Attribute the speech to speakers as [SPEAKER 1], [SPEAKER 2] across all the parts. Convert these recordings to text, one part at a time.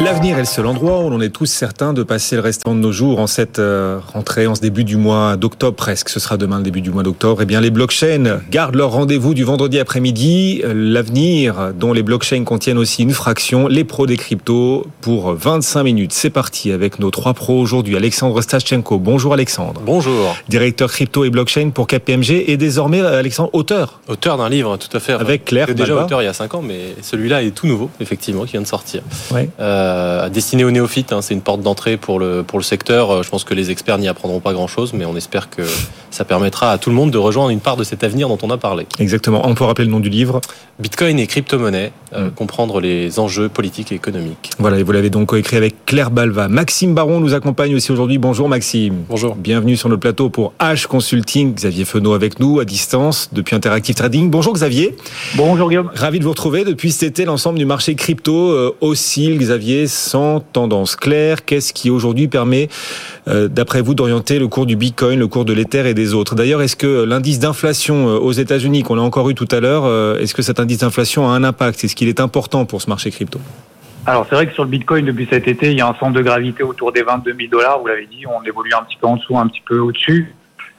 [SPEAKER 1] L'avenir est le seul endroit où l'on est tous certains de passer le restant de nos jours en cette euh, rentrée, en ce début du mois d'octobre presque. Ce sera demain le début du mois d'octobre. Eh bien, les blockchains gardent leur rendez-vous du vendredi après-midi. L'avenir, dont les blockchains contiennent aussi une fraction, les pros des cryptos pour 25 minutes. C'est parti avec nos trois pros aujourd'hui. Alexandre Stachenko. Bonjour Alexandre.
[SPEAKER 2] Bonjour.
[SPEAKER 1] Directeur crypto et blockchain pour KPMG et désormais Alexandre auteur.
[SPEAKER 2] Auteur d'un livre, tout à fait.
[SPEAKER 1] Avec Claire.
[SPEAKER 2] Déjà auteur il y a 5 ans, mais celui-là est tout nouveau, effectivement, qui vient de sortir.
[SPEAKER 1] Ouais.
[SPEAKER 2] Euh, destiné aux néophytes. Hein, c'est une porte d'entrée pour le, pour le secteur. Euh, je pense que les experts n'y apprendront pas grand-chose, mais on espère que ça permettra à tout le monde de rejoindre une part de cet avenir dont on a parlé.
[SPEAKER 1] Exactement. On peut rappeler le nom du livre
[SPEAKER 2] Bitcoin et crypto-monnaie, euh, comprendre les enjeux politiques et économiques.
[SPEAKER 1] Voilà, et vous l'avez donc coécrit avec Claire Balva. Maxime Baron nous accompagne aussi aujourd'hui. Bonjour Maxime.
[SPEAKER 2] Bonjour.
[SPEAKER 1] Bienvenue sur notre plateau pour H Consulting. Xavier Fenot avec nous à distance depuis Interactive Trading. Bonjour Xavier.
[SPEAKER 3] Bonjour Guillaume.
[SPEAKER 1] Ravi de vous retrouver. Depuis cet été, l'ensemble du marché crypto euh, oscille, Xavier, sans tendance claire. Qu'est-ce qui aujourd'hui permet, euh, d'après vous, d'orienter le cours du Bitcoin, le cours de l'Ether et des autres? D'ailleurs, est-ce que l'indice d'inflation euh, aux États-Unis, qu'on a encore eu tout à l'heure, euh, est-ce que cet indice d'inflation a un impact? Est-ce qu'il est important pour ce marché crypto?
[SPEAKER 3] Alors c'est vrai que sur le Bitcoin depuis cet été, il y a un centre de gravité autour des 22 000 dollars. Vous l'avez dit, on évolue un petit peu en dessous, un petit peu au-dessus,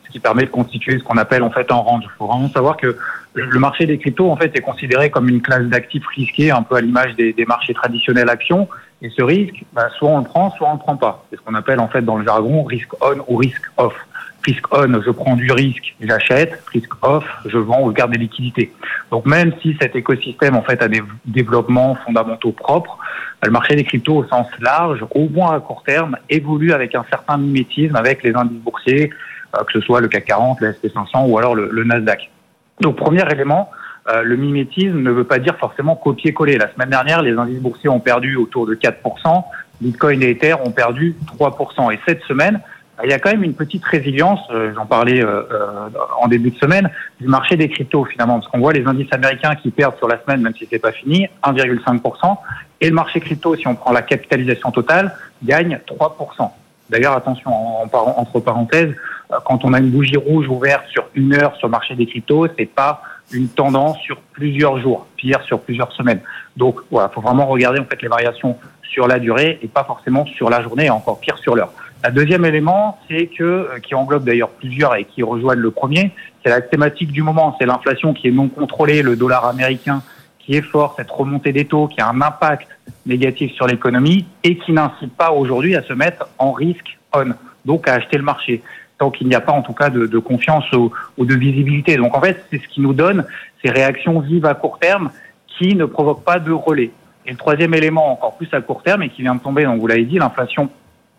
[SPEAKER 3] ce qui permet de constituer ce qu'on appelle en fait un range. Il faut vraiment savoir que le marché des cryptos en fait est considéré comme une classe d'actifs risqués, un peu à l'image des, des marchés traditionnels actions. Et ce risque, bah, soit on le prend, soit on le prend pas. C'est ce qu'on appelle en fait dans le jargon risque on ou risque off. Risque on, je prends du risque, j'achète. Risque off, je vends ou je garde des liquidités. Donc même si cet écosystème en fait a des développements fondamentaux propres, bah, le marché des cryptos au sens large, au moins à court terme, évolue avec un certain mimétisme avec les indices boursiers, euh, que ce soit le CAC 40, le SP500 ou alors le Nasdaq. Donc premier élément, euh, le mimétisme ne veut pas dire forcément copier-coller. La semaine dernière, les indices boursiers ont perdu autour de 4%, Bitcoin et Ether ont perdu 3%. Et cette semaine, il y a quand même une petite résilience, euh, j'en parlais euh, en début de semaine, du marché des cryptos finalement, parce qu'on voit les indices américains qui perdent sur la semaine, même si c'est pas fini, 1,5%, et le marché crypto, si on prend la capitalisation totale, gagne 3%. D'ailleurs, attention, en, en, entre parenthèses, quand on a une bougie rouge ouverte sur une heure sur le marché des cryptos, c'est pas une tendance sur plusieurs jours, pire sur plusieurs semaines. Donc voilà, faut vraiment regarder en fait les variations sur la durée et pas forcément sur la journée, et encore pire sur l'heure. La deuxième élément, c'est que qui englobe d'ailleurs plusieurs et qui rejoignent le premier, c'est la thématique du moment, c'est l'inflation qui est non contrôlée, le dollar américain qui est fort, cette remontée des taux qui a un impact négatif sur l'économie et qui n'incite pas aujourd'hui à se mettre en risque on, donc à acheter le marché tant qu'il n'y a pas en tout cas de, de confiance ou, ou, de visibilité. Donc en fait, c'est ce qui nous donne ces réactions vives à court terme qui ne provoquent pas de relais. Et le troisième élément, encore plus à court terme, et qui vient de tomber, donc vous l'avez dit, l'inflation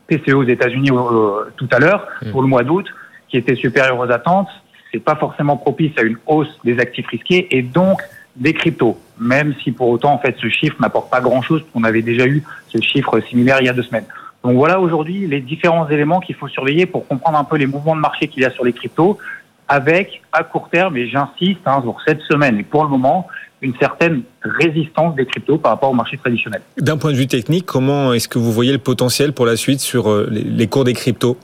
[SPEAKER 3] PCE aux États-Unis euh, tout à l'heure, pour le mois d'août, qui était supérieure aux attentes, c'est pas forcément propice à une hausse des actifs risqués et donc des cryptos. Même si pour autant, en fait, ce chiffre n'apporte pas grand-chose, on avait déjà eu ce chiffre similaire il y a deux semaines. Donc voilà aujourd'hui les différents éléments qu'il faut surveiller pour comprendre un peu les mouvements de marché qu'il y a sur les cryptos, avec à court terme, et j'insiste, hein, pour cette semaine et pour le moment, une certaine résistance des cryptos par rapport au marché traditionnel.
[SPEAKER 1] D'un point de vue technique, comment est-ce que vous voyez le potentiel pour la suite sur euh, les cours des cryptos?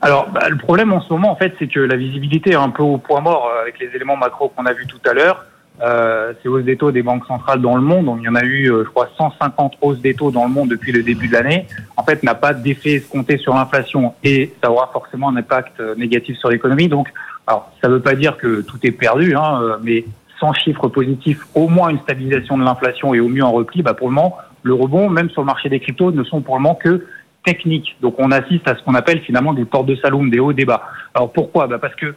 [SPEAKER 3] Alors, bah, le problème en ce moment, en fait, c'est que la visibilité est un peu au point mort euh, avec les éléments macro qu'on a vus tout à l'heure. Euh, ces hausses des taux des banques centrales dans le monde. Donc, il y en a eu, euh, je crois, 150 hausses des taux dans le monde depuis le début de l'année. En fait, n'a pas d'effet escompté sur l'inflation et ça aura forcément un impact euh, négatif sur l'économie. Donc, alors, ça ne veut pas dire que tout est perdu, hein, mais sans chiffres positifs, au moins une stabilisation de l'inflation et au mieux un repli, bah, pour le moment, le rebond, même sur le marché des cryptos, ne sont pour le moment que techniques. Donc, on assiste à ce qu'on appelle finalement des portes de saloon, des hauts débats. Alors, pourquoi? Bah, Parce que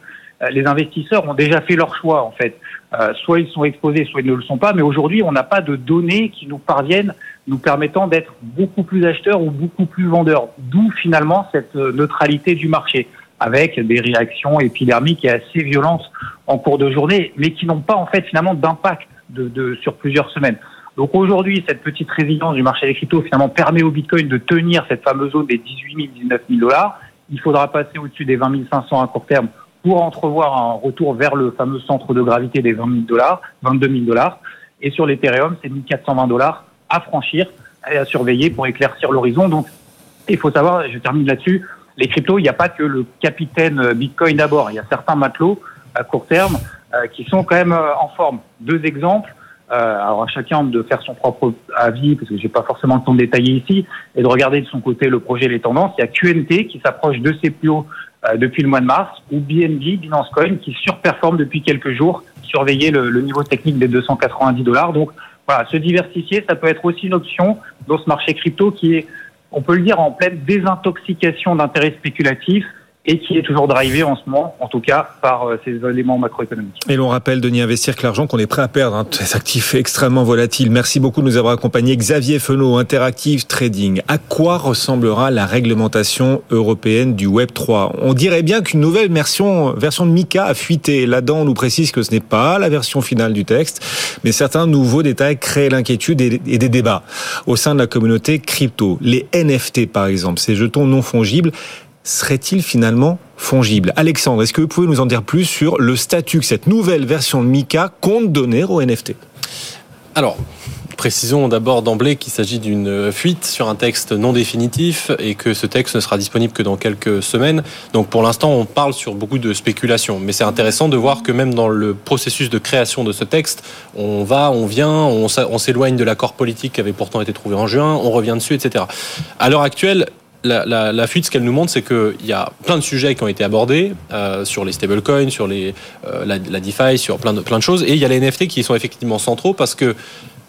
[SPEAKER 3] les investisseurs ont déjà fait leur choix, en fait. Euh, soit ils sont exposés, soit ils ne le sont pas. Mais aujourd'hui, on n'a pas de données qui nous parviennent, nous permettant d'être beaucoup plus acheteurs ou beaucoup plus vendeurs. D'où finalement cette neutralité du marché, avec des réactions épidermiques et assez violentes en cours de journée, mais qui n'ont pas en fait finalement d'impact de, de, sur plusieurs semaines. Donc aujourd'hui, cette petite résilience du marché des cryptos finalement permet au Bitcoin de tenir cette fameuse zone des 18 000, 19 000 dollars. Il faudra passer au-dessus des 20 500 à court terme pour entrevoir un retour vers le fameux centre de gravité des 20 000 dollars, 22 000 dollars. Et sur l'Ethereum, c'est 1420 dollars à franchir et à surveiller pour éclaircir l'horizon. Donc, il faut savoir, je termine là-dessus, les cryptos, il n'y a pas que le capitaine Bitcoin d'abord. Il y a certains matelots à court terme qui sont quand même en forme. Deux exemples. alors à chacun de faire son propre avis, parce que j'ai pas forcément le temps de détailler ici, et de regarder de son côté le projet, les tendances. Il y a QNT qui s'approche de ses plus hauts depuis le mois de mars, ou BNB, Binance Coin, qui surperforme depuis quelques jours, surveiller le, le niveau technique des 290 dollars. Donc voilà, se diversifier, ça peut être aussi une option dans ce marché crypto qui est, on peut le dire, en pleine désintoxication d'intérêts spéculatifs et qui est toujours drivé en ce moment, en tout cas, par euh, ces éléments macroéconomiques.
[SPEAKER 1] Et l'on rappelle, Denis Investir, que l'argent qu'on est prêt à perdre, hein, ces actifs extrêmement volatiles. Merci beaucoup de nous avoir accompagnés. Xavier Fenot, Interactive Trading. À quoi ressemblera la réglementation européenne du Web 3 On dirait bien qu'une nouvelle version, version de Mika a fuité. Là-dedans, on nous précise que ce n'est pas la version finale du texte, mais certains nouveaux détails créent l'inquiétude et des débats au sein de la communauté crypto. Les NFT, par exemple, ces jetons non fongibles, serait-il finalement fongible? Alexandre, est-ce que vous pouvez nous en dire plus sur le statut que cette nouvelle version de Mika compte donner au NFT
[SPEAKER 2] Alors, Précisons d'abord d'emblée qu'il s'agit d'une fuite sur un texte non définitif et que ce texte ne sera disponible que dans quelques semaines. Donc pour l'instant, on parle sur beaucoup de spéculations. Mais c'est intéressant de voir que même dans le processus de création de ce texte, on va, on vient, on s'éloigne de l'accord politique qui avait pourtant été trouvé en juin, on revient dessus, etc. À l'heure actuelle, la, la, fuite, ce qu'elle nous montre, c'est qu'il y a plein de sujets qui ont été abordés euh, sur les stablecoins, sur les, euh, la, la, DeFi, sur plein de, plein de choses. Et il y a les NFT qui sont effectivement centraux parce que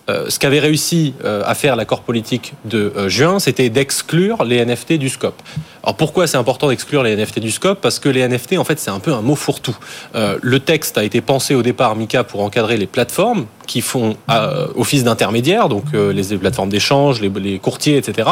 [SPEAKER 2] euh, ce qu'avait réussi euh, à faire l'accord politique de euh, juin, c'était d'exclure les NFT du scope. Alors pourquoi c'est important d'exclure les NFT du scope? Parce que les NFT, en fait, c'est un peu un mot fourre-tout. le texte a été pensé au départ, Mika, pour encadrer les plateformes qui font office d'intermédiaire, donc les plateformes d'échange, les, courtiers, etc.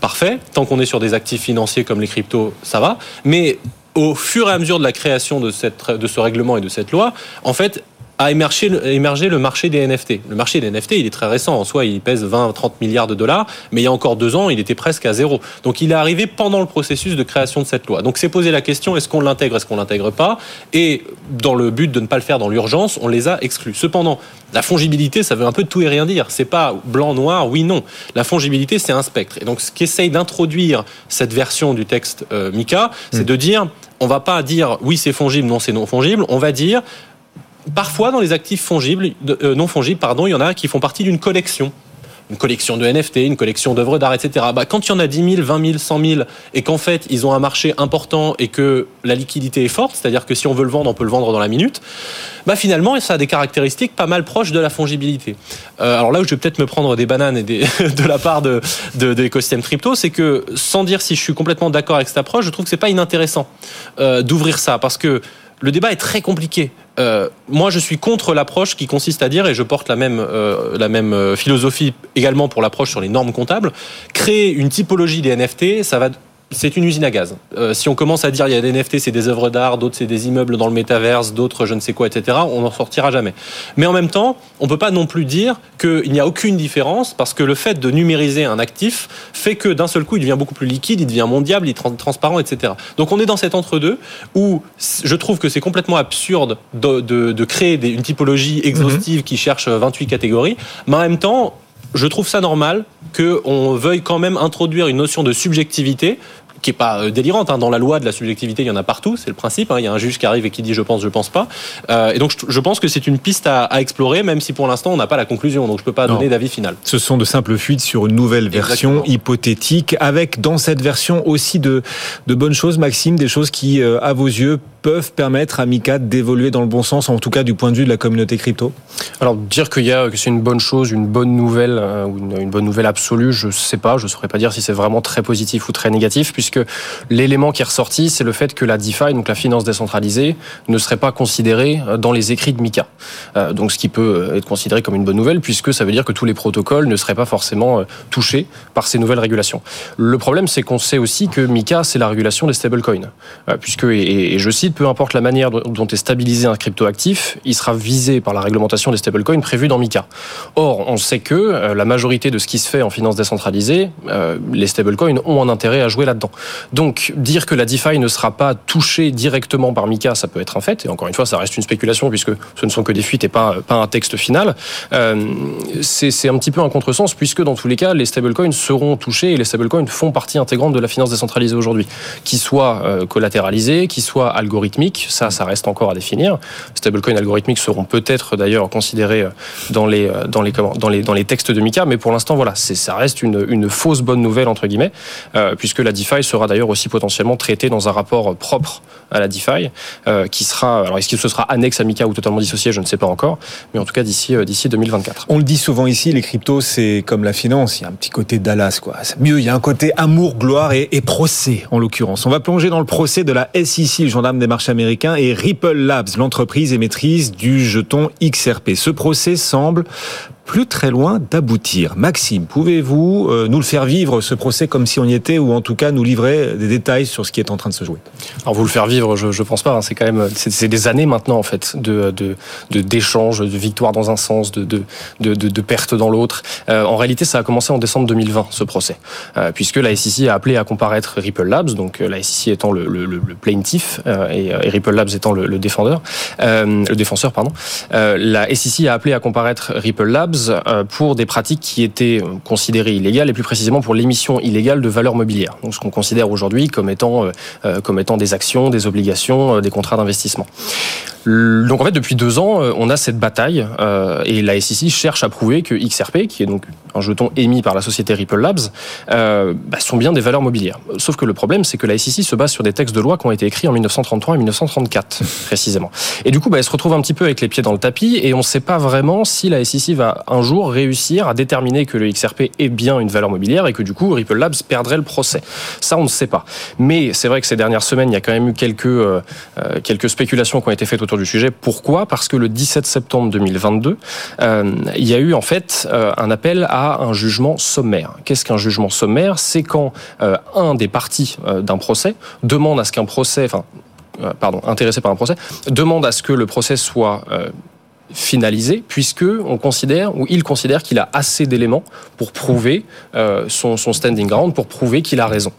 [SPEAKER 2] Parfait. Tant qu'on est sur des actifs financiers comme les cryptos, ça va. Mais au fur et à mesure de la création de ce règlement et de cette loi, en fait, a émergé, émergé le marché des NFT. Le marché des NFT, il est très récent. En soi, il pèse 20-30 milliards de dollars, mais il y a encore deux ans, il était presque à zéro. Donc, il est arrivé pendant le processus de création de cette loi. Donc, c'est posé la question est-ce qu'on l'intègre, est-ce qu'on l'intègre pas? Et dans le but de ne pas le faire dans l'urgence, on les a exclus. Cependant, la fongibilité, ça veut un peu tout et rien dire. C'est pas blanc, noir, oui, non. La fongibilité, c'est un spectre. Et donc, ce qu'essaye d'introduire cette version du texte euh, Mika, c'est hmm. de dire on va pas dire oui, c'est fongible, non, c'est non fongible. On va dire Parfois, dans les actifs fongibles, euh, non fongibles, pardon, il y en a qui font partie d'une collection une collection de NFT, une collection d'œuvres d'art, etc. Bah, quand il y en a 10 000, 20 000, 100 000, et qu'en fait, ils ont un marché important et que la liquidité est forte, c'est-à-dire que si on veut le vendre, on peut le vendre dans la minute, bah, finalement, ça a des caractéristiques pas mal proches de la fongibilité. Euh, alors là où je vais peut-être me prendre des bananes et des, de la part de, de, de l'écosystème crypto, c'est que sans dire si je suis complètement d'accord avec cette approche, je trouve que c'est pas inintéressant euh, d'ouvrir ça, parce que le débat est très compliqué. Euh, moi, je suis contre l'approche qui consiste à dire, et je porte la même, euh, la même euh, philosophie également pour l'approche sur les normes comptables, créer une typologie des NFT, ça va c'est une usine à gaz. Euh, si on commence à dire il y a des NFT, c'est des œuvres d'art, d'autres c'est des immeubles dans le métaverse, d'autres je ne sais quoi, etc., on n'en sortira jamais. Mais en même temps, on peut pas non plus dire qu'il n'y a aucune différence parce que le fait de numériser un actif fait que d'un seul coup, il devient beaucoup plus liquide, il devient mondial, il est transparent, etc. Donc on est dans cet entre-deux où je trouve que c'est complètement absurde de, de, de créer une typologie exhaustive qui cherche 28 catégories, mais en même temps, je trouve ça normal qu'on veuille quand même introduire une notion de subjectivité qui est pas euh, délirante. Hein. Dans la loi de la subjectivité, il y en a partout, c'est le principe. Hein. Il y a un juge qui arrive et qui dit je pense, je pense pas. Euh, et donc je, pense que c'est une piste à, explorer, même si pour l'instant on n'a pas la conclusion. Donc je peux pas donner d'avis final.
[SPEAKER 1] Ce sont de simples fuites sur une nouvelle version hypothétique, avec dans cette version aussi de, de bonnes choses, Maxime, des choses qui, euh, à vos yeux, peuvent permettre à Mika d'évoluer dans le bon sens, en tout cas du point de vue de la communauté crypto?
[SPEAKER 4] Alors dire qu'il y a que c'est une bonne chose, une bonne nouvelle, ou une, bonne nouvelle absolue, je sais pas, je saurais pas dire si c'est vraiment très positif ou très négatif, puisque l'élément qui est ressorti, c'est le fait que la DeFi, donc la finance décentralisée, ne serait pas considérée euh, dans les écrits de Mika. Euh, donc ce qui peut euh, être considéré comme une bonne nouvelle, puisque ça veut dire que tous les protocoles ne seraient pas forcément touchés par ces nouvelles régulations. Le problème, c'est qu'on sait aussi que Mika, c'est la régulation des stablecoins, puisque, et, je cite, peu importe la manière dont est stabilisé un cryptoactif, il sera visé par la réglementation des stablecoins prévue dans Mika. Or, on sait que la majorité de ce qui se fait en finance décentralisée, les stablecoins ont un intérêt à jouer là-dedans. Donc dire que la DeFi ne sera pas touchée directement par Mika, ça peut être un fait. Et encore une fois, ça reste une spéculation puisque ce ne sont que des fuites et pas, un texte final. Euh, c'est un petit peu un contresens puisque dans tous les cas, les stablecoins seront touchés et les stablecoins font partie intégrante de la finance décentralisée aujourd'hui, qui soit euh, collatéralisée, qui soit algorithmique ça, ça reste encore à définir. Stablecoins algorithmiques seront peut-être d'ailleurs considérés dans les, dans les, dans les, dans les textes de Mika, mais pour l'instant, voilà, ça reste une, une fausse bonne nouvelle, entre guillemets, puisque la DeFi sera d'ailleurs aussi potentiellement traitée dans un rapport propre à la DeFi, qui sera, alors est-ce que ce sera annexe à Mika ou totalement dissocié, je ne sais pas encore, mais en tout cas d'ici d'ici 2024.
[SPEAKER 1] On le dit souvent ici, les cryptos, c'est comme la finance, il y a un petit côté Dallas, quoi. Mieux, il y a un côté amour, gloire et, et procès, en l'occurrence. On va plonger dans le procès de la SEC, le gendarme des marchés américains, et Ripple Labs, l'entreprise émettrice du jeton XRP. Ce procès semble plus très loin d'aboutir. Maxime, pouvez-vous euh, nous le faire vivre, ce procès, comme si on y était, ou en tout cas nous livrer des détails sur ce qui est en train de se jouer?
[SPEAKER 4] Alors vous le faire vivre, je, je pense pas. Hein. C'est quand même, c'est des années maintenant en fait de d'échanges, de, de, de victoires dans un sens, de de, de, de pertes dans l'autre. Euh, en réalité, ça a commencé en décembre 2020 ce procès, euh, puisque la SEC a appelé à comparaître Ripple Labs, donc euh, la SEC étant le, le, le plaintiff euh, et, et, Ripple Labs étant le, le défendeur, le défenseur pardon. la SEC a appelé à comparaître Ripple Labs euh, pour des pratiques qui étaient considérées illégales et plus précisément pour l'émission illégale de valeurs mobilières. Donc ce qu'on considère aujourd'hui comme étant euh, euh, comme étant des actions, des obligations, des contrats d'investissement. Donc en fait, depuis deux ans, on a cette bataille et la SEC cherche à prouver que XRP, qui est donc un jeton émis par la société Ripple Labs, euh, bah, sont bien des valeurs mobilières. Sauf que le problème, c'est que la SEC se base sur des textes de loi qui ont été écrits en 1933 et 1934, précisément. Et du coup, bah, elle se retrouve un petit peu avec les pieds dans le tapis et on ne sait pas vraiment si la SEC va un jour réussir à déterminer que le XRP est bien une valeur mobilière et que du coup, Ripple Labs perdrait le procès. Ça, on ne sait pas. Mais c'est vrai que ces dernières semaines, il y a quand même eu quelques, euh, euh quelques spéculations qui ont été faites autour du sujet. Pourquoi? Parce que le 17 septembre 2022, euh, il y a eu en fait un appel à un jugement sommaire. Qu'est-ce qu'un jugement sommaire? C'est quand un des parties d'un procès demande à ce qu'un procès, enfin, pardon, intéressé par un procès, demande à ce que le procès soit finalisé puisque on considère ou il considère qu'il a assez d'éléments pour prouver euh, son, son standing ground pour prouver qu'il a raison.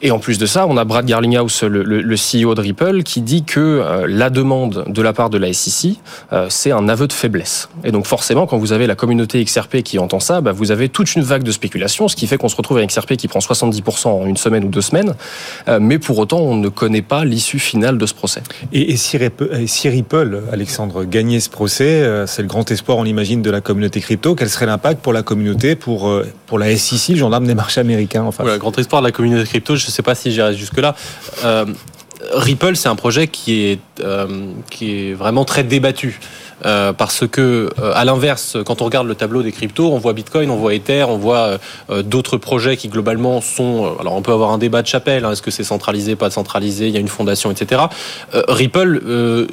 [SPEAKER 4] Et en plus de ça, on a Brad Garlinghouse, le, le, le CEO de Ripple, qui dit que euh, la demande de la part de la SEC, euh, c'est un aveu de faiblesse. Et donc forcément, quand vous avez la communauté XRP qui entend ça, bah, vous avez toute une vague de spéculation, ce qui fait qu'on se retrouve avec XRP qui prend 70% en une semaine ou deux semaines, euh, mais pour autant, on ne connaît pas l'issue finale de ce procès.
[SPEAKER 1] Et, et si, Ripple, si, Ripple, Alexandre, gagnait ce procès, euh, c'est le grand espoir, on l'imagine, de la communauté crypto, quel serait l'impact pour la communauté, pour, euh, pour la SEC, le gendarme des marchés américains enfin
[SPEAKER 2] Le grand espoir de la communauté crypto, je ne sais pas si j'irai jusque-là. Euh, Ripple, c'est un projet qui est, euh, qui est vraiment très débattu. Euh, parce que euh, à l'inverse, quand on regarde le tableau des cryptos, on voit Bitcoin, on voit Ether, on voit euh, d'autres projets qui globalement sont. Alors on peut avoir un débat de chapelle, hein, est-ce que c'est centralisé, pas centralisé, il y a une fondation, etc. Ripple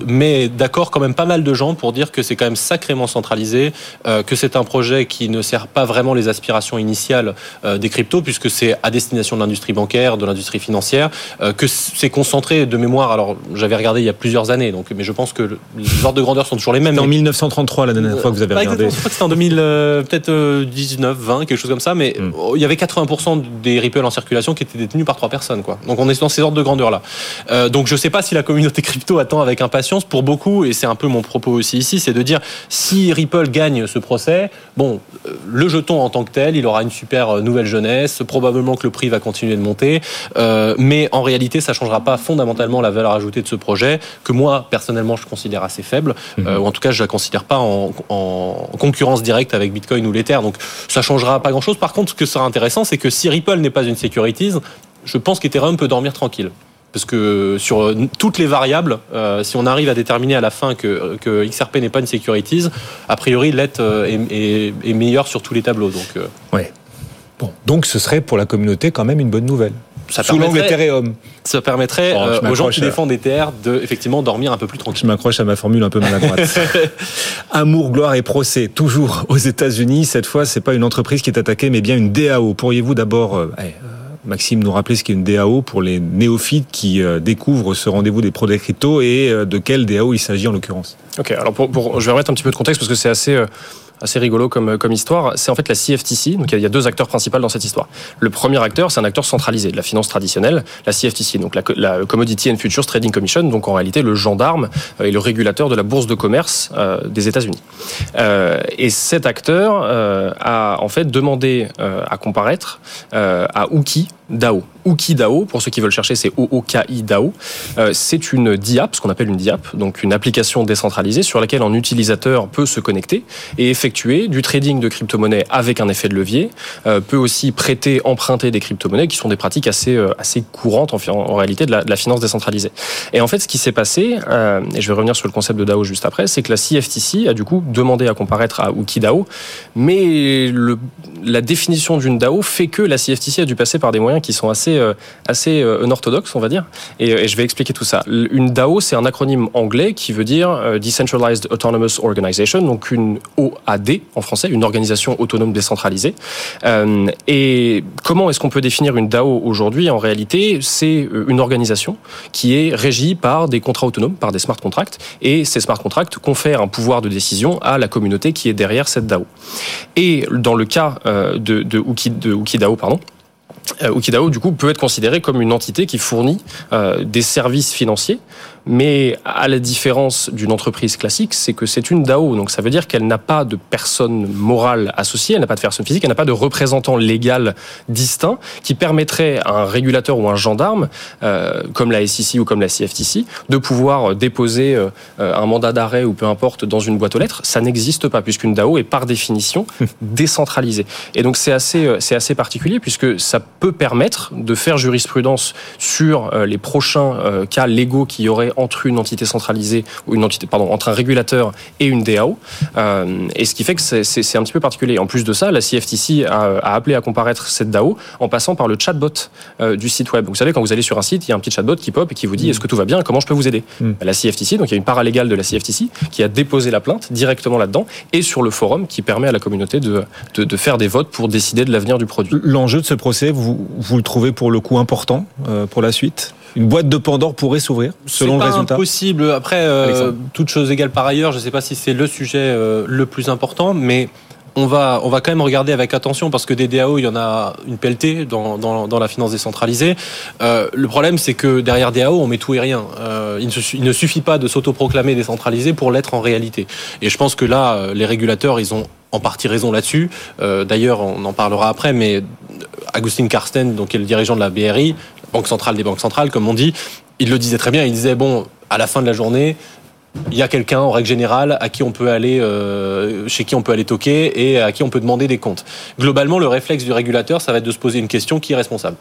[SPEAKER 2] met d'accord quand même pas mal de gens pour dire que c'est quand même sacrément centralisé, que c'est un projet qui ne sert pas vraiment les aspirations initiales des cryptos, puisque c'est à destination de l'industrie bancaire, de l'industrie financière, que c'est concentré de mémoire. Alors j'avais regardé il y a plusieurs années, donc mais je pense que les ordres de grandeur sont toujours les mêmes
[SPEAKER 1] en 1933 la dernière fois que vous avez regardé.
[SPEAKER 2] Je crois que c'était en 2000, euh, peut-être 19, 20, quelque chose comme ça, mais mm. il y avait 80% des Ripple en circulation qui étaient détenus par trois personnes, quoi. Donc on est dans ces ordres de grandeur là. Euh, donc je sais pas si la communauté crypto attend avec impatience. Pour beaucoup, et c'est un peu mon propos aussi ici, c'est de dire si Ripple gagne ce procès, bon, euh, le jeton en tant que tel, il aura une super euh, nouvelle jeunesse, probablement que le prix va continuer de monter, euh, mais en réalité, ça changera pas fondamentalement la valeur ajoutée de ce projet que moi personnellement je considère assez faible, mm -hmm. ou en tout cas je la considère pas en, en concurrence directe avec Bitcoin ou l'Ether. Donc ça changera pas grand-chose. Par contre, ce que sera intéressant, c'est que si Ripple n'est pas une securities, je pense qu'Ethereum peut dormir tranquille parce que sur toutes les variables, euh, si on arrive à déterminer à la fin que, XRP n'est pas une securities, a priori, l'ETH est, est, est, meilleur sur tous les tableaux. Donc, euh...
[SPEAKER 1] Bon, donc ce serait pour la communauté quand même une bonne nouvelle
[SPEAKER 2] ça
[SPEAKER 1] sous l'angle Ethereum.
[SPEAKER 2] Ça permettrait oh, euh, aux gens qui défendent Ether de effectivement dormir un peu plus tranquille.
[SPEAKER 1] Je m'accroche à ma formule un peu maladroite. Amour, gloire et procès, toujours aux États-Unis. Cette fois, c'est pas une entreprise qui est attaquée, mais bien une DAO. Pourriez-vous d'abord, euh, Maxime, nous rappeler ce qu'est une DAO pour les néophytes qui euh, découvrent ce rendez-vous des pros des cryptos et euh, de quelle DAO il s'agit en l'occurrence?
[SPEAKER 4] Ok, alors pour, pour, je vais remettre un petit peu de contexte parce que c'est assez euh, assez rigolo comme, comme histoire. C'est en fait la CFTC. Donc il y a deux acteurs principaux dans cette histoire. Le premier acteur, c'est un acteur centralisé de la finance traditionnelle, la CFTC, donc la, Commodity and Futures Trading Commission, donc en réalité le gendarme et le régulateur de la bourse de commerce euh, des États-Unis. Euh, et cet acteur euh, a en fait demandé euh, à comparaître euh, à Uki, DAO. OokiDAO, pour ceux qui veulent chercher, c'est OOKI DAO. Euh, c'est une DIAP, ce qu'on appelle une DIAP, donc une application décentralisée sur laquelle un utilisateur peut se connecter et effectuer du trading de crypto-monnaies avec un effet de levier, euh, peut aussi prêter, emprunter des crypto-monnaies qui sont des pratiques assez, euh, assez courantes en, en réalité de la, finance décentralisée. Et en fait, ce qui s'est passé, et je vais revenir sur le concept de DAO juste après, c'est que la CFTC a du coup demandé à comparaître à OokiDAO, mais le, la définition d'une DAO fait que la CFTC a dû passer par des moyens qui sont assez, euh, assez euh, unorthodoxes, on va dire. Et, et, je vais expliquer tout ça. Une DAO, c'est un acronyme anglais qui veut dire euh, Decentralized Autonomous Organization, donc une OAD en français, une organisation autonome décentralisée. Euh, et comment est-ce qu'on peut définir une DAO aujourd'hui? En réalité, c'est une organisation qui est régie par des contrats autonomes, par des smart contracts, et ces smart contracts confèrent un pouvoir de décision à la communauté qui est derrière cette DAO. Et dans le cas de, de, UkiDAO, pardon, Ukidao, du coup, peut être considéré comme une entité qui fournit euh, des services financiers, mais à la différence d'une entreprise classique, c'est que c'est une DAO. Donc ça veut dire qu'elle n'a pas de personne morale associée, elle n'a pas de personne physique, elle n'a pas de représentant légal distinct qui permettrait à un régulateur ou un gendarme, euh, comme la SEC ou comme la CFTC, de pouvoir déposer euh, un mandat d'arrêt ou peu importe dans une boîte aux lettres. Ça n'existe pas, puisqu'une DAO est par définition décentralisée. Et donc c'est assez, c'est assez particulier, puisque ça peut permettre de faire jurisprudence sur les prochains cas légaux qui y auraient entre une entité centralisée ou une entité, pardon, entre un régulateur et une DAO. Euh, et ce qui fait que c'est un petit peu particulier. En plus de ça, la CFTC a, a, appelé à comparaître cette DAO en passant par le chatbot euh, du site web. Vous savez, quand vous allez sur un site, il y a un petit chatbot qui pop et qui vous dit mmh. est-ce que tout va bien, comment je peux vous aider? Mmh. La CFTC, donc il y a une paralégale de la CFTC qui a déposé la plainte directement là-dedans et sur le forum qui permet à la communauté de, de, de faire des votes pour décider de l'avenir du produit.
[SPEAKER 1] L'enjeu de ce procès, vous, vous le trouvez pour le coup important euh, pour la suite? Une boîte de Pandore pourrait s'ouvrir selon
[SPEAKER 2] le
[SPEAKER 1] résultat?
[SPEAKER 2] impossible. Après, euh, toute chose égale par ailleurs, je ne sais pas si c'est le sujet euh, le plus important, mais on va, on va quand même regarder avec attention parce que des DAO, il y en a une pelletée dans, dans, dans la finance décentralisée. Euh, le problème, c'est que derrière DAO, on met tout et rien. Euh, il, ne, suffit pas de s'autoproclamer décentralisé pour l'être en réalité. Et je pense que là, les régulateurs, ils ont en partie raison là-dessus. Euh, D'ailleurs, on en parlera après, mais Agustin Karsten, donc qui est le dirigeant de la BRI, Banque centrale des banques centrales, comme on dit, il le disait très bien. Il disait bon, à la fin de la journée, il y a quelqu'un en règle générale à qui on peut aller euh, chez qui on peut aller toquer et à qui on peut demander des comptes. Globalement, le réflexe du régulateur, ça va être de se poser une question qui est responsable?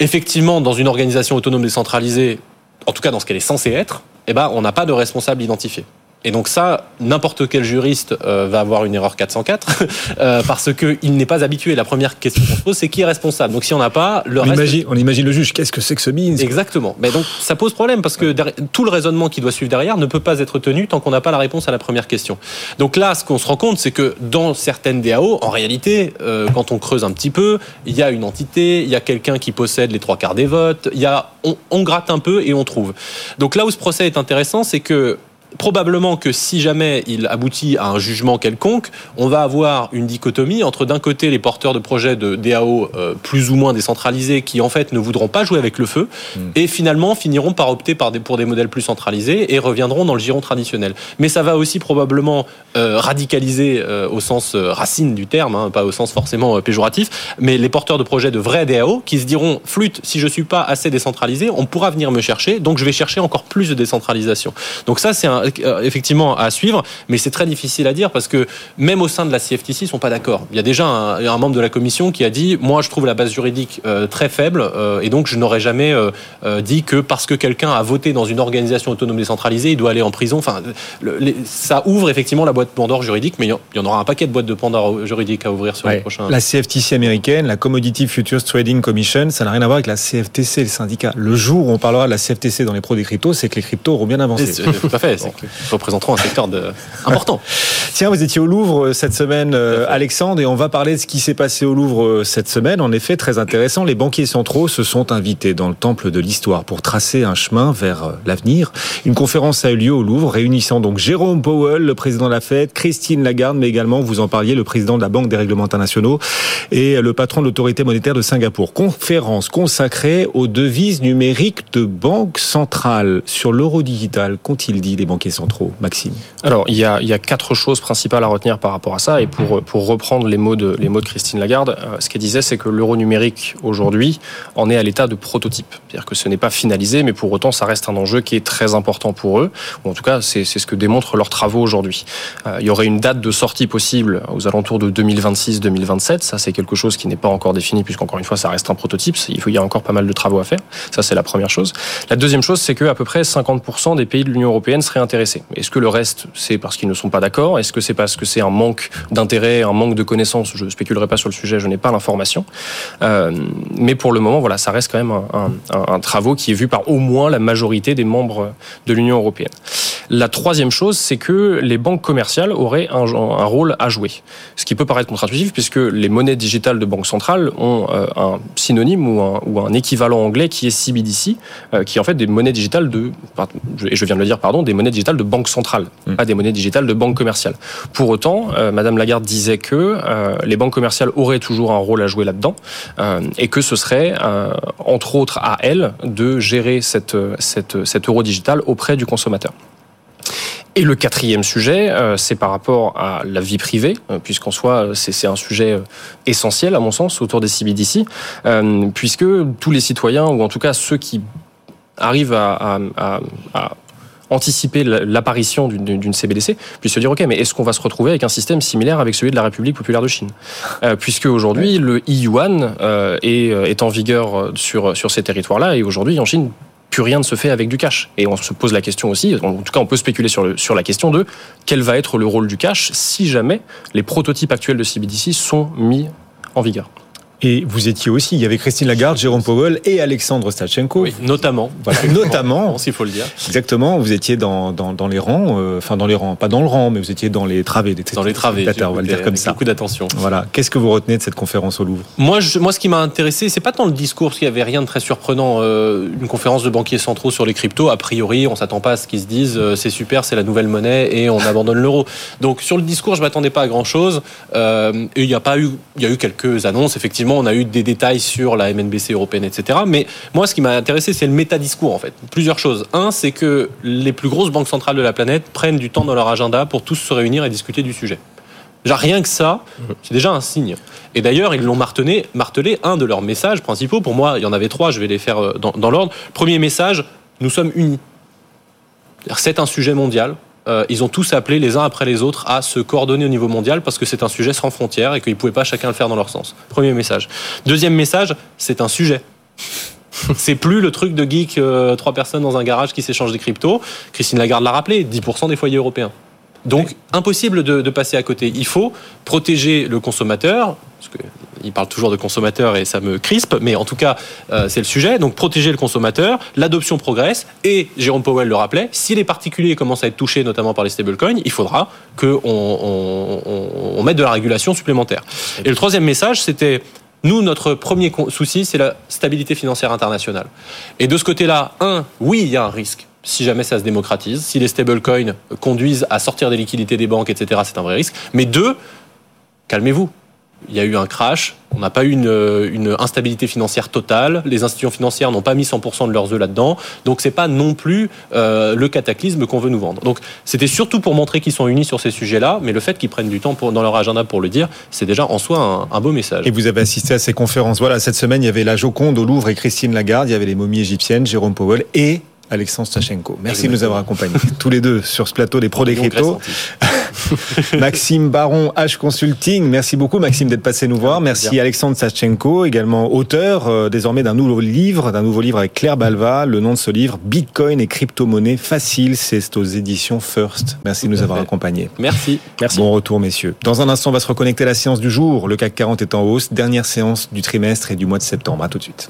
[SPEAKER 2] Effectivement, dans une organisation autonome décentralisée, en tout cas dans ce qu'elle est censée être, eh ben, on n'a pas de responsable identifié. Et donc ça, n'importe quel juriste euh, va avoir une erreur 404 euh, parce que il n'est pas habitué. La première question qu'on se pose, c'est qui est responsable. Donc si on n'a pas, le
[SPEAKER 1] on
[SPEAKER 2] reste...
[SPEAKER 1] Imagine, on imagine le juge. Qu'est-ce que c'est que ce BINS
[SPEAKER 2] Exactement. Mais donc ça pose problème parce que tout le raisonnement qui doit suivre derrière ne peut pas être tenu tant qu'on n'a pas la réponse à la première question. Donc là, ce qu'on se rend compte, c'est que dans certaines DAO, en réalité, euh, quand on creuse un petit peu, il y a une entité, il y a quelqu'un qui possède les trois quarts des votes. Il y a, on, on gratte un peu et on trouve. Donc là où ce procès est intéressant, c'est que probablement que si jamais il aboutit à un jugement quelconque, on va avoir une dichotomie entre d'un côté les porteurs de projets de DAO euh, plus ou moins décentralisés qui en fait ne voudront pas jouer avec le feu mmh. et finalement finiront par opter par des, pour des modèles plus centralisés et reviendront dans le giron traditionnel. Mais ça va aussi probablement euh, radicaliser euh, au sens racine du terme, hein, pas au sens forcément péjoratif, mais les porteurs de projets de vrais DAO qui se diront flûte, si je suis pas assez décentralisé, on pourra venir me chercher, donc je vais chercher encore plus de décentralisation. Donc ça c'est un effectivement à suivre, mais c'est très difficile à dire parce que même au sein de la CFTC, ils sont pas d'accord. Il y a déjà un, un, membre de la commission qui a dit moi je trouve la base juridique euh, très faible euh, et donc je n'aurais jamais euh, dit que parce que quelqu'un a voté dans une organisation autonome décentralisée, il doit aller en prison. Enfin, le, les, ça ouvre effectivement la boîte de Pandore juridique, mais il y en aura un paquet de boîtes de Pandore juridique à ouvrir sur
[SPEAKER 1] ouais.
[SPEAKER 2] les prochains.
[SPEAKER 1] La CFTC américaine, la Commodity Futures Trading Commission, ça n'a rien à voir avec la CFTC, le syndicat. Le jour où on parlera de la CFTC dans les pros des cryptos, c'est que les cryptos auront bien avancé.
[SPEAKER 2] Tout à fait. bon représenteront un secteur de... important.
[SPEAKER 1] Tiens, vous étiez au Louvre cette semaine, euh, Alexandre, et on va parler de ce qui s'est passé au Louvre cette semaine. En effet, très intéressant. Les banquiers centraux se sont invités dans le temple de l'histoire pour tracer un chemin vers l'avenir. Une conférence a eu lieu au Louvre, réunissant donc Jérôme Powell, le président de la Fed, Christine Lagarde, mais également, vous en parliez, le président de la Banque des règlements internationaux et le patron de l'autorité monétaire de Singapour. Conférence consacrée aux devises numériques de banque centrale sur l'euro digital. Qu'ont-ils dit les banquiers
[SPEAKER 4] Alors, il y, a, quatre choses principale à retenir par rapport à ça, et pour, reprendre les mots de, Christine Lagarde, euh, ce qu'elle disait, c'est que l'euro numérique aujourd'hui en est à l'état de prototype. C'est-à-dire que ce n'est pas finalisé, mais pour autant, ça reste un enjeu qui est très important pour eux. Ou en tout cas, c'est ce que démontrent leurs travaux aujourd'hui. Euh, il y aurait une date de sortie possible aux alentours de 2026-2027. Ça, c'est quelque chose qui n'est pas encore défini, puisqu'encore une fois, ça reste un prototype. Il, faut, y a encore pas mal de travaux à faire. Ça, c'est la première chose. La deuxième chose, c'est que à peu près 50% des pays de l'Union européenne seraient intéressés. Est-ce que le reste, c'est parce qu'ils ne sont pas d'accord? Est-ce que c'est parce que c'est un manque d'intérêt, un manque de connaissances? Je ne spéculerai pas sur le sujet, je n'ai pas l'information. Euh, mais pour le moment, voilà, ça reste quand même un, travaux qui est vu par au moins la majorité des membres de l'Union européenne. La troisième chose, c'est que les banques commerciales auraient un, un, rôle à jouer. Ce qui peut paraître contre-intuitif, puisque les monnaies digitales de banque centrale ont euh, un synonyme ou un, ou un, équivalent anglais qui est CBDC, euh, qui est en fait des monnaies digitales de, et je viens de le dire, pardon, des monnaies digitales de banque centrale, mmh. pas des monnaies digitales de banque commerciale. Pour autant, euh, Madame Lagarde disait que les banques commerciales auraient toujours un rôle à jouer là-dedans, et que ce serait, entre autres, à elles de gérer cette, cette, cet euro digital auprès du consommateur. Et le quatrième sujet, euh, c'est par rapport à la vie privée, euh, puisqu'en soi, c'est un sujet euh, essentiel, à mon sens, autour des CBDC, puisque tous les citoyens, ou en tout cas ceux qui arrivent à, à, à, à anticiper l'apparition d'une CBDC, puissent se dire, OK, mais est-ce qu'on va se retrouver avec un système similaire avec celui de la République populaire de Chine? Euh, Puisque aujourd'hui, le e-yuan euh, est, est en vigueur sur, sur ces territoires-là, et aujourd'hui, en Chine, plus rien ne se fait avec du cash. Et on se pose la question aussi, en tout cas on peut spéculer sur, le, sur la question de quel va être le rôle du cash si jamais les prototypes actuels de CBDC sont mis en vigueur.
[SPEAKER 1] Et vous étiez aussi, il y avait Christine Lagarde, Jérôme Powell et Alexandre Stachenko.
[SPEAKER 2] Oui, notamment.
[SPEAKER 1] Voilà, notamment.
[SPEAKER 2] S'il faut le dire.
[SPEAKER 1] Exactement, vous étiez dans, dans, dans les rangs, euh, enfin dans les rangs, pas dans le rang, mais vous étiez dans les travées des
[SPEAKER 2] Dans les travées,
[SPEAKER 1] on va le dire comme ça.
[SPEAKER 2] Beaucoup d'attention.
[SPEAKER 1] Voilà. Qu'est-ce que vous retenez de cette conférence au Louvre?
[SPEAKER 2] Moi, je, moi, ce qui m'a intéressé, c'est pas tant le discours, parce qu'il y avait rien de très surprenant. Euh, une conférence de banquiers centraux sur les cryptos, a priori, on s'attend pas à ce qu'ils se disent, euh, c'est super, c'est la nouvelle monnaie et on abandonne l'euro. Donc sur le discours, je m'attendais pas à grand chose. Et il y a pas eu, il y a eu quelques annonces. Effectivement, on a eu des détails sur la MNBC européenne, etc. Mais moi, ce qui m'a intéressé, c'est le métadiscours, en fait. Plusieurs choses. Un, c'est que les plus grosses banques centrales de la planète prennent du temps dans leur agenda pour tous se réunir et discuter du sujet. Déjà, rien que ça, c'est déjà un signe. Et d'ailleurs, ils l'ont martelé, martelé, un de leurs messages principaux. Pour moi, il y en avait trois, je vais les faire dans, dans l'ordre. Premier message, nous sommes unis. C'est un sujet mondial euh, ils ont tous appelé les uns après les autres à se coordonner au niveau mondial parce que c'est un sujet sans frontières et qu'ils ne pouvaient pas chacun le faire dans leur sens. Premier message. Deuxième message, c'est un sujet. c'est plus le truc de geek, euh, trois personnes dans un garage qui s'échangent des cryptos. Christine Lagarde l'a rappelé, 10% des foyers européens. Donc, impossible de, de, passer à côté. Il faut protéger le consommateur, parce qu'il parle toujours de consommateur et ça me crispe, mais en tout cas, euh, c'est le sujet. Donc, protéger le consommateur, l'adoption progresse, et Jérôme Powell le rappelait, si les particuliers commencent à être touchés, notamment par les stablecoins, il faudra qu'on on, on, on mette de la régulation supplémentaire. Et le troisième message, c'était nous, notre premier souci, c'est la stabilité financière internationale. Et de ce côté-là, un, oui, il y a un risque si jamais ça se démocratise. Si les stablecoins conduisent à sortir des liquidités des banques, etc., c'est un vrai risque. Mais deux, calmez-vous. Il y a eu un crash, on n'a pas eu une, une, instabilité financière totale, les institutions financières n'ont pas mis 100% de leurs œufs là-dedans, donc c'est pas non plus euh, le cataclysme qu'on veut nous vendre. Donc c'était surtout pour montrer qu'ils sont unis sur ces sujets-là, mais le fait qu'ils prennent du temps dans leur agenda pour le dire, c'est déjà en soi un, un, beau message.
[SPEAKER 1] Et vous avez assisté à ces conférences. Voilà, cette semaine il y avait la Joconde au Louvre et Christine Lagarde, il y avait les momies égyptiennes, Jérôme Powell et Alexandre Stachenko. Merci de nous avoir accompagnés tous les deux sur ce plateau des pros des cryptos. Maxime Baron, H Consulting. Merci beaucoup, Maxime, d'être passé nous voir. Merci Alexandre Stachenko, également auteur euh, désormais d'un nouveau livre, d'un nouveau livre avec Claire Balva. Le nom de ce livre, Bitcoin et crypto-monnaie facile. C'est aux éditions First. Merci de nous avoir accompagnés.
[SPEAKER 2] Merci.
[SPEAKER 1] Merci. Bon retour, messieurs. Dans un instant, on va se reconnecter à la séance du jour. Le CAC 40 est en hausse. Dernière séance du trimestre et du mois de septembre. À tout de suite.